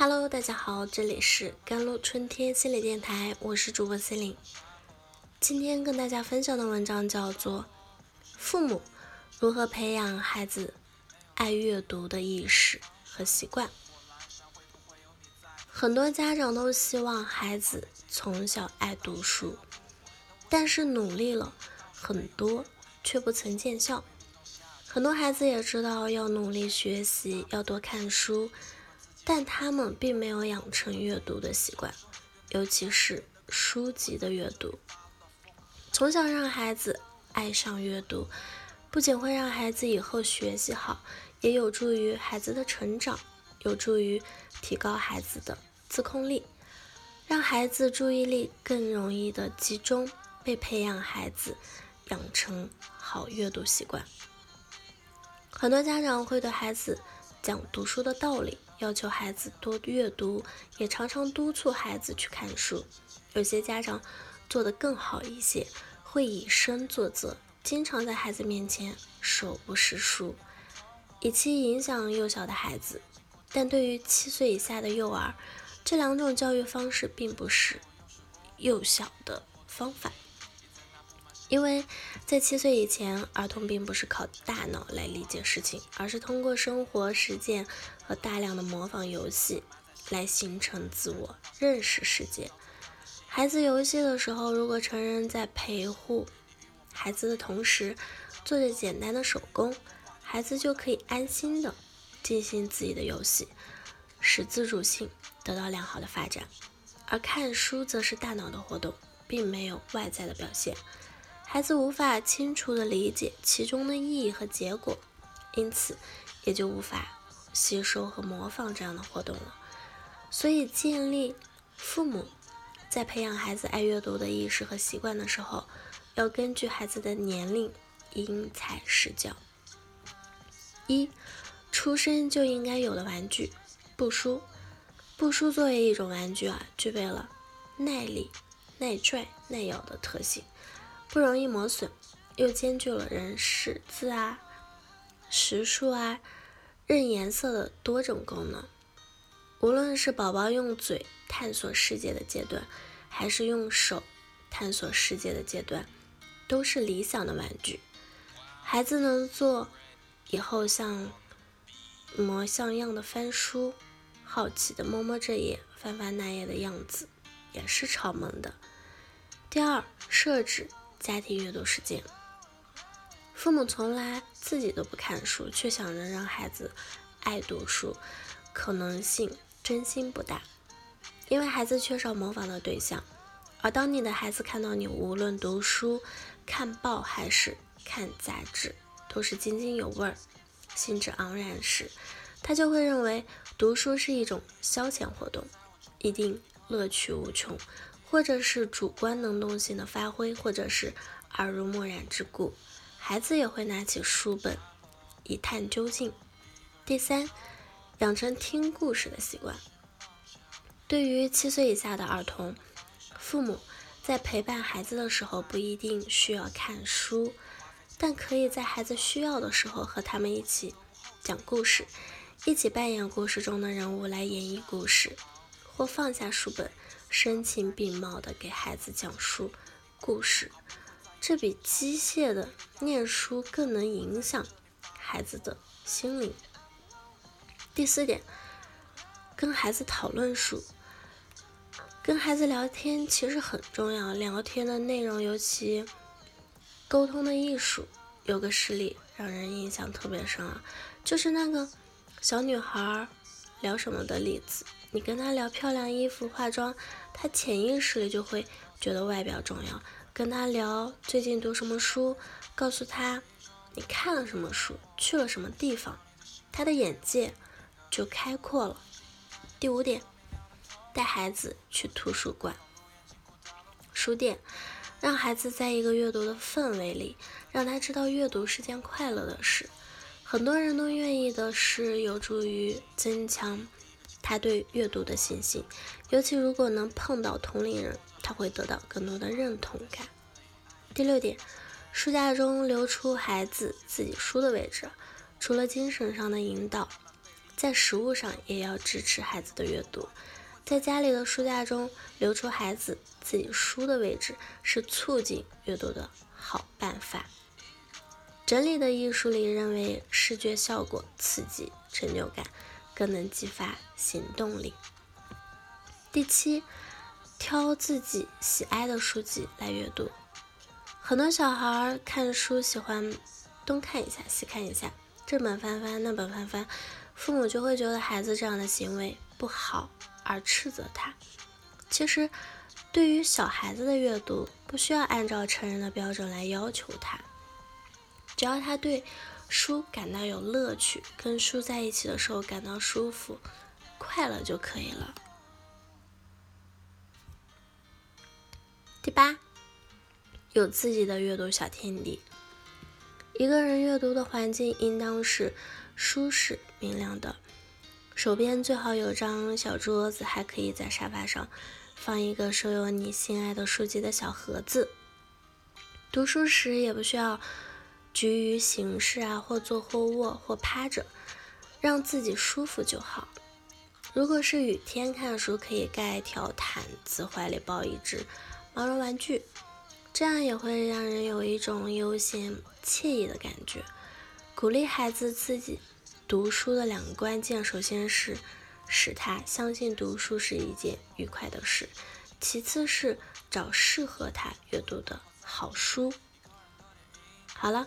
Hello，大家好，这里是甘露春天心理电台，我是主播心灵。今天跟大家分享的文章叫做《父母如何培养孩子爱阅读的意识和习惯》。很多家长都希望孩子从小爱读书，但是努力了很多，却不曾见效。很多孩子也知道要努力学习，要多看书。但他们并没有养成阅读的习惯，尤其是书籍的阅读。从小让孩子爱上阅读，不仅会让孩子以后学习好，也有助于孩子的成长，有助于提高孩子的自控力，让孩子注意力更容易的集中，被培养孩子养成好阅读习惯。很多家长会对孩子讲读书的道理。要求孩子多阅读，也常常督促孩子去看书。有些家长做得更好一些，会以身作则，经常在孩子面前手不释书，以期影响幼小的孩子。但对于七岁以下的幼儿，这两种教育方式并不是幼小的方法。因为在七岁以前，儿童并不是靠大脑来理解事情，而是通过生活实践和大量的模仿游戏来形成自我认识世界。孩子游戏的时候，如果成人在陪护孩子的同时做着简单的手工，孩子就可以安心的进行自己的游戏，使自主性得到良好的发展。而看书则是大脑的活动，并没有外在的表现。孩子无法清楚的理解其中的意义和结果，因此也就无法吸收和模仿这样的活动了。所以，建立父母在培养孩子爱阅读的意识和习惯的时候，要根据孩子的年龄因材施教。一、出生就应该有的玩具——布书。布书作为一种玩具啊，具备了耐力、耐拽、耐咬的特性。不容易磨损，又兼具了人识字啊、识数啊、认颜色的多种功能。无论是宝宝用嘴探索世界的阶段，还是用手探索世界的阶段，都是理想的玩具。孩子能做以后像模像样的翻书，好奇的摸摸这页、翻翻那页的样子，也是超萌的。第二，设置。家庭阅读时间，父母从来自己都不看书，却想着让孩子爱读书，可能性真心不大。因为孩子缺少模仿的对象，而当你的孩子看到你无论读书、看报还是看杂志，都是津津有味儿、兴致盎然时，他就会认为读书是一种消遣活动，一定乐趣无穷。或者是主观能动性的发挥，或者是耳濡目染之故，孩子也会拿起书本一探究竟。第三，养成听故事的习惯。对于七岁以下的儿童，父母在陪伴孩子的时候不一定需要看书，但可以在孩子需要的时候和他们一起讲故事，一起扮演故事中的人物来演绎故事，或放下书本。声情并茂地给孩子讲述故事，这比机械的念书更能影响孩子的心灵。第四点，跟孩子讨论书，跟孩子聊天其实很重要。聊天的内容，尤其沟通的艺术，有个实例让人印象特别深啊，就是那个小女孩聊什么的例子。你跟她聊漂亮衣服、化妆，她潜意识里就会觉得外表重要。跟他聊最近读什么书，告诉他你看了什么书，去了什么地方，他的眼界就开阔了。第五点，带孩子去图书馆、书店，让孩子在一个阅读的氛围里，让他知道阅读是件快乐的事。很多人都愿意的是有助于增强。他对阅读的信心，尤其如果能碰到同龄人，他会得到更多的认同感。第六点，书架中留出孩子自己书的位置，除了精神上的引导，在食物上也要支持孩子的阅读。在家里的书架中留出孩子自己书的位置，是促进阅读的好办法。整理的艺术里认为，视觉效果刺激成就感，更能激发行动力。第七，挑自己喜爱的书籍来阅读。很多小孩看书喜欢东看一下西看一下，这本翻翻那本翻翻，父母就会觉得孩子这样的行为不好，而斥责他。其实，对于小孩子的阅读，不需要按照成人的标准来要求他。只要他对书感到有乐趣，跟书在一起的时候感到舒服、快乐就可以了。第八，有自己的阅读小天地。一个人阅读的环境应当是舒适明亮的，手边最好有张小桌子，还可以在沙发上放一个收有你心爱的书籍的小盒子。读书时也不需要。局于形式啊，或坐或卧或趴着，让自己舒服就好。如果是雨天看书，可以盖一条毯子，怀里抱一只毛绒玩具，这样也会让人有一种悠闲惬意的感觉。鼓励孩子自己读书的两个关键，首先是使他相信读书是一件愉快的事，其次是找适合他阅读的好书。好了。